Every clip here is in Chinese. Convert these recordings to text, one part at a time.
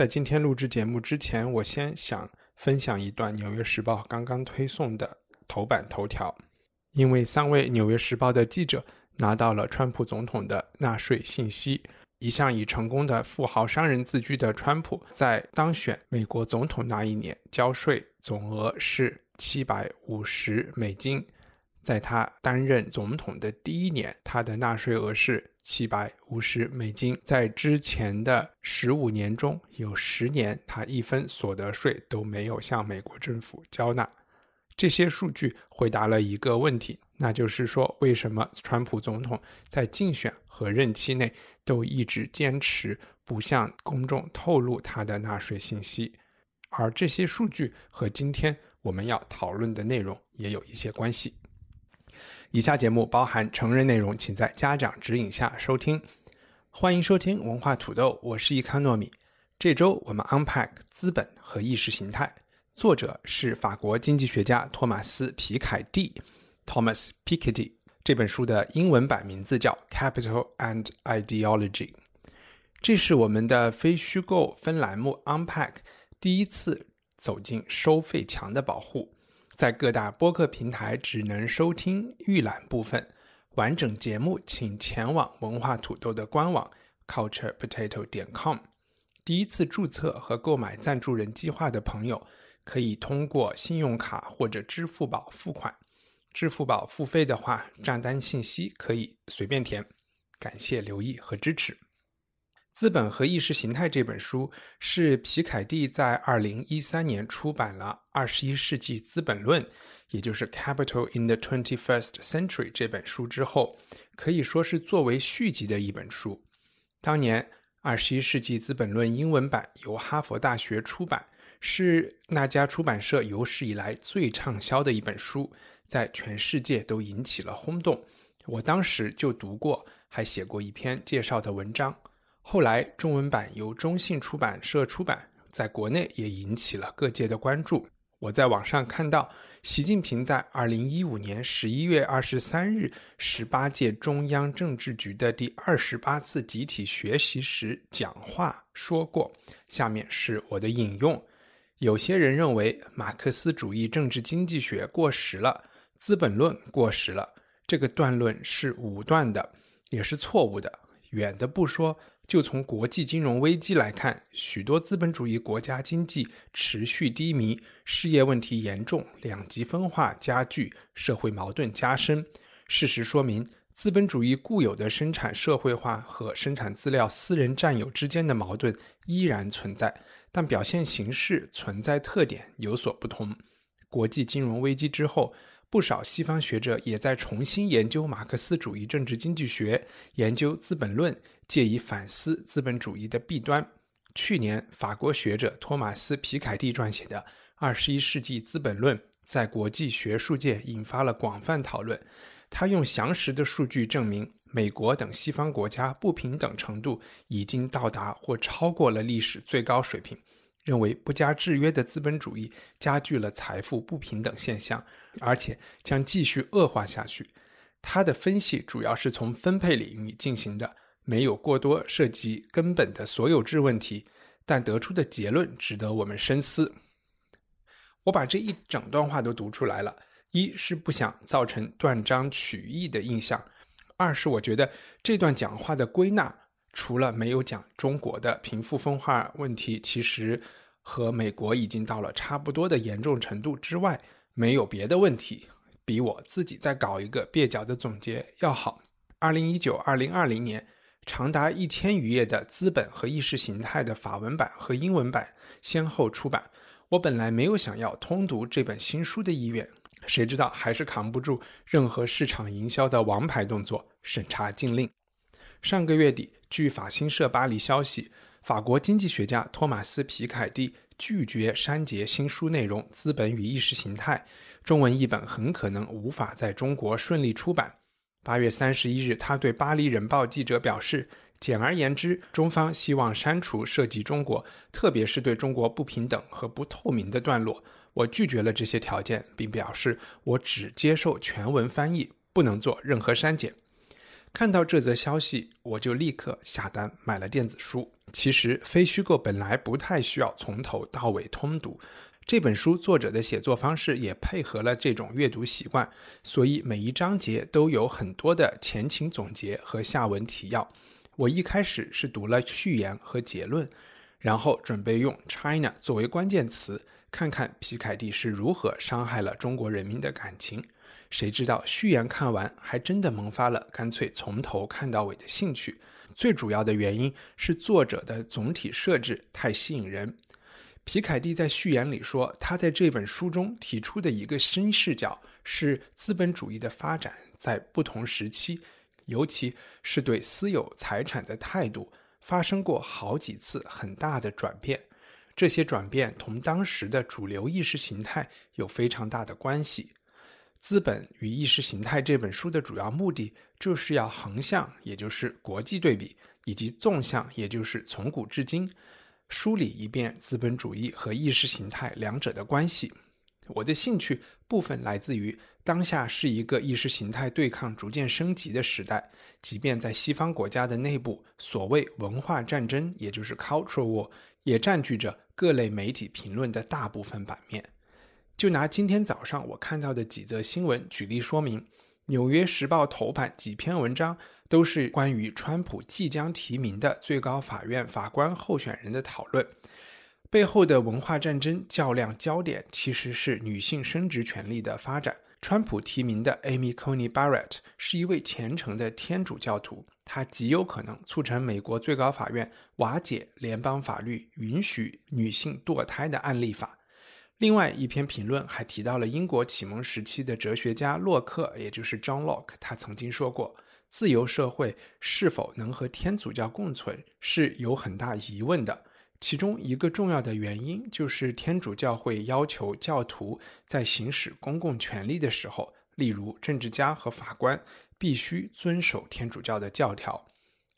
在今天录制节目之前，我先想分享一段《纽约时报》刚刚推送的头版头条，因为三位《纽约时报》的记者拿到了川普总统的纳税信息。一向以成功的富豪商人自居的川普，在当选美国总统那一年，交税总额是七百五十美金。在他担任总统的第一年，他的纳税额是七百五十美金。在之前的十五年中，有十年他一分所得税都没有向美国政府交纳。这些数据回答了一个问题。那就是说，为什么川普总统在竞选和任期内都一直坚持不向公众透露他的纳税信息？而这些数据和今天我们要讨论的内容也有一些关系。以下节目包含成人内容，请在家长指引下收听。欢迎收听文化土豆，我是伊康糯米。这周我们 unpack 资本和意识形态，作者是法国经济学家托马斯皮凯蒂。Thomas Piketty 这本书的英文版名字叫《Capital and Ideology》，这是我们的非虚构分栏目 Unpack 第一次走进收费墙的保护，在各大播客平台只能收听预览部分，完整节目请前往文化土豆的官网 culturepotato 点 com。第一次注册和购买赞助人计划的朋友，可以通过信用卡或者支付宝付款。支付宝付费的话，账单信息可以随便填。感谢留意和支持。《资本和意识形态》这本书是皮凯蒂在二零一三年出版了《二十一世纪资本论》，也就是《Capital in the Twenty-First Century》这本书之后，可以说是作为续集的一本书。当年《二十一世纪资本论》英文版由哈佛大学出版，是那家出版社有史以来最畅销的一本书。在全世界都引起了轰动，我当时就读过，还写过一篇介绍的文章。后来中文版由中信出版社出版，在国内也引起了各界的关注。我在网上看到，习近平在二零一五年十一月二十三日十八届中央政治局的第二十八次集体学习时讲话说过，下面是我的引用：有些人认为马克思主义政治经济学过时了。《资本论》过时了，这个断论是武断的，也是错误的。远的不说，就从国际金融危机来看，许多资本主义国家经济持续低迷，失业问题严重，两极分化加剧，社会矛盾加深。事实说明，资本主义固有的生产社会化和生产资料私人占有之间的矛盾依然存在，但表现形式、存在特点有所不同。国际金融危机之后。不少西方学者也在重新研究马克思主义政治经济学，研究《资本论》，借以反思资本主义的弊端。去年，法国学者托马斯·皮凯蒂撰写的《二十一世纪资本论》在国际学术界引发了广泛讨论。他用详实的数据证明，美国等西方国家不平等程度已经到达或超过了历史最高水平。认为不加制约的资本主义加剧了财富不平等现象，而且将继续恶化下去。他的分析主要是从分配领域进行的，没有过多涉及根本的所有制问题，但得出的结论值得我们深思。我把这一整段话都读出来了，一是不想造成断章取义的印象，二是我觉得这段讲话的归纳。除了没有讲中国的贫富分化问题，其实和美国已经到了差不多的严重程度之外，没有别的问题，比我自己再搞一个蹩脚的总结要好。二零一九、二零二零年，长达一千余页的《资本和意识形态》的法文版和英文版先后出版。我本来没有想要通读这本新书的意愿，谁知道还是扛不住任何市场营销的王牌动作——审查禁令。上个月底，据法新社巴黎消息，法国经济学家托马斯·皮凯蒂拒绝删节新书内容《资本与意识形态》，中文译本很可能无法在中国顺利出版。八月三十一日，他对巴黎人报记者表示：“简而言之，中方希望删除涉及中国，特别是对中国不平等和不透明的段落。我拒绝了这些条件，并表示我只接受全文翻译，不能做任何删减。”看到这则消息，我就立刻下单买了电子书。其实，非虚构本来不太需要从头到尾通读。这本书作者的写作方式也配合了这种阅读习惯，所以每一章节都有很多的前情总结和下文提要。我一开始是读了序言和结论，然后准备用 “China” 作为关键词，看看皮凯蒂是如何伤害了中国人民的感情。谁知道序言看完，还真的萌发了干脆从头看到尾的兴趣。最主要的原因是作者的总体设置太吸引人。皮凯蒂在序言里说，他在这本书中提出的一个新视角是资本主义的发展在不同时期，尤其是对私有财产的态度发生过好几次很大的转变。这些转变同当时的主流意识形态有非常大的关系。《资本与意识形态》这本书的主要目的，就是要横向，也就是国际对比，以及纵向，也就是从古至今，梳理一遍资本主义和意识形态两者的关系。我的兴趣部分来自于当下是一个意识形态对抗逐渐升级的时代，即便在西方国家的内部，所谓文化战争，也就是 cultural war，也占据着各类媒体评论的大部分版面。就拿今天早上我看到的几则新闻举例说明，《纽约时报》头版几篇文章都是关于川普即将提名的最高法院法官候选人的讨论，背后的文化战争较量焦点其实是女性生殖权利的发展。川普提名的 Amy Coney Barrett 是一位虔诚的天主教徒，她极有可能促成美国最高法院瓦解联邦法律允许女性堕胎的案例法。另外一篇评论还提到了英国启蒙时期的哲学家洛克，也就是 John Locke，他曾经说过，自由社会是否能和天主教共存是有很大疑问的。其中一个重要的原因就是天主教会要求教徒在行使公共权力的时候，例如政治家和法官，必须遵守天主教的教条。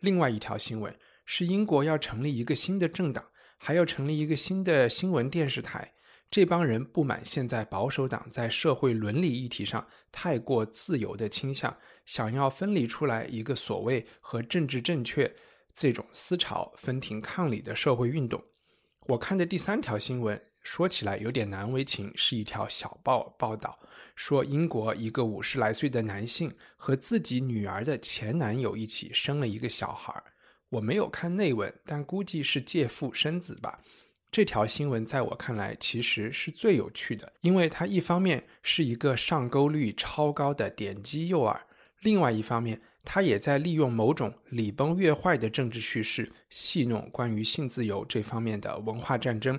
另外一条新闻是英国要成立一个新的政党，还要成立一个新的新闻电视台。这帮人不满现在保守党在社会伦理议题上太过自由的倾向，想要分离出来一个所谓和政治正确这种思潮分庭抗礼的社会运动。我看的第三条新闻说起来有点难为情，是一条小报报道，说英国一个五十来岁的男性和自己女儿的前男友一起生了一个小孩我没有看内文，但估计是借腹生子吧。这条新闻在我看来其实是最有趣的，因为它一方面是一个上钩率超高的点击诱饵，另外一方面，它也在利用某种礼崩乐坏的政治叙事，戏弄关于性自由这方面的文化战争。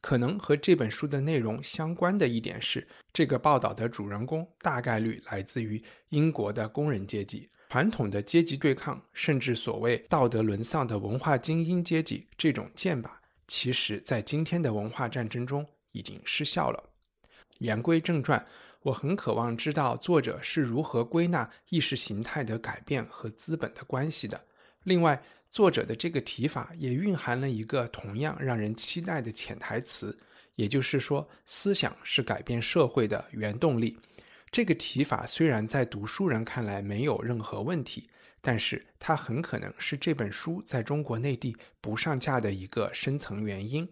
可能和这本书的内容相关的一点是，这个报道的主人公大概率来自于英国的工人阶级，传统的阶级对抗，甚至所谓道德沦丧的文化精英阶级这种剑拔。其实，在今天的文化战争中已经失效了。言归正传，我很渴望知道作者是如何归纳意识形态的改变和资本的关系的。另外，作者的这个提法也蕴含了一个同样让人期待的潜台词，也就是说，思想是改变社会的原动力。这个提法虽然在读书人看来没有任何问题。但是它很可能是这本书在中国内地不上架的一个深层原因。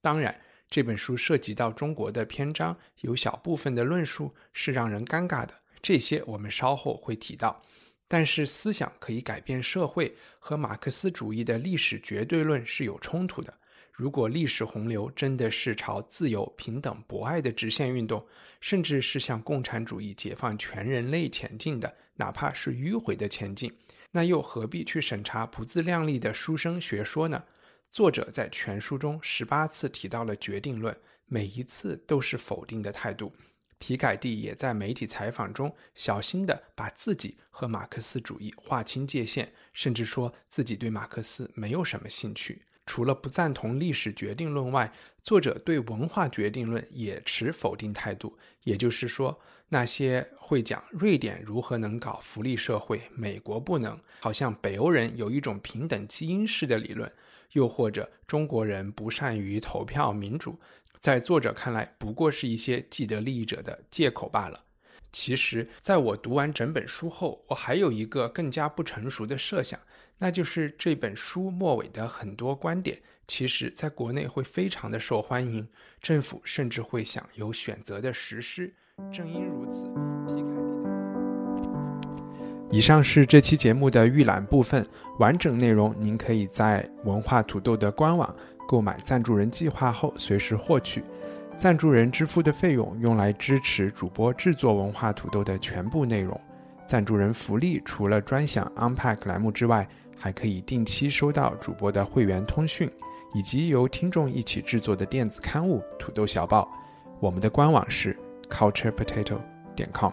当然，这本书涉及到中国的篇章，有小部分的论述是让人尴尬的，这些我们稍后会提到。但是，思想可以改变社会，和马克思主义的历史绝对论是有冲突的。如果历史洪流真的是朝自由、平等、博爱的直线运动，甚至是向共产主义解放全人类前进的，哪怕是迂回的前进，那又何必去审查不自量力的书生学说呢？作者在全书中十八次提到了决定论，每一次都是否定的态度。皮凯蒂也在媒体采访中小心地把自己和马克思主义划清界限，甚至说自己对马克思没有什么兴趣。除了不赞同历史决定论外，作者对文化决定论也持否定态度。也就是说，那些会讲瑞典如何能搞福利社会，美国不能，好像北欧人有一种平等基因式的理论，又或者中国人不善于投票民主，在作者看来，不过是一些既得利益者的借口罢了。其实，在我读完整本书后，我还有一个更加不成熟的设想。那就是这本书末尾的很多观点，其实在国内会非常的受欢迎，政府甚至会想有选择的实施。正因如此，皮凯蒂的。以上是这期节目的预览部分，完整内容您可以在文化土豆的官网购买赞助人计划后随时获取。赞助人支付的费用用来支持主播制作文化土豆的全部内容。赞助人福利除了专享 Unpack 栏目之外，还可以定期收到主播的会员通讯，以及由听众一起制作的电子刊物《土豆小报》。我们的官网是 culturepotato 点 com。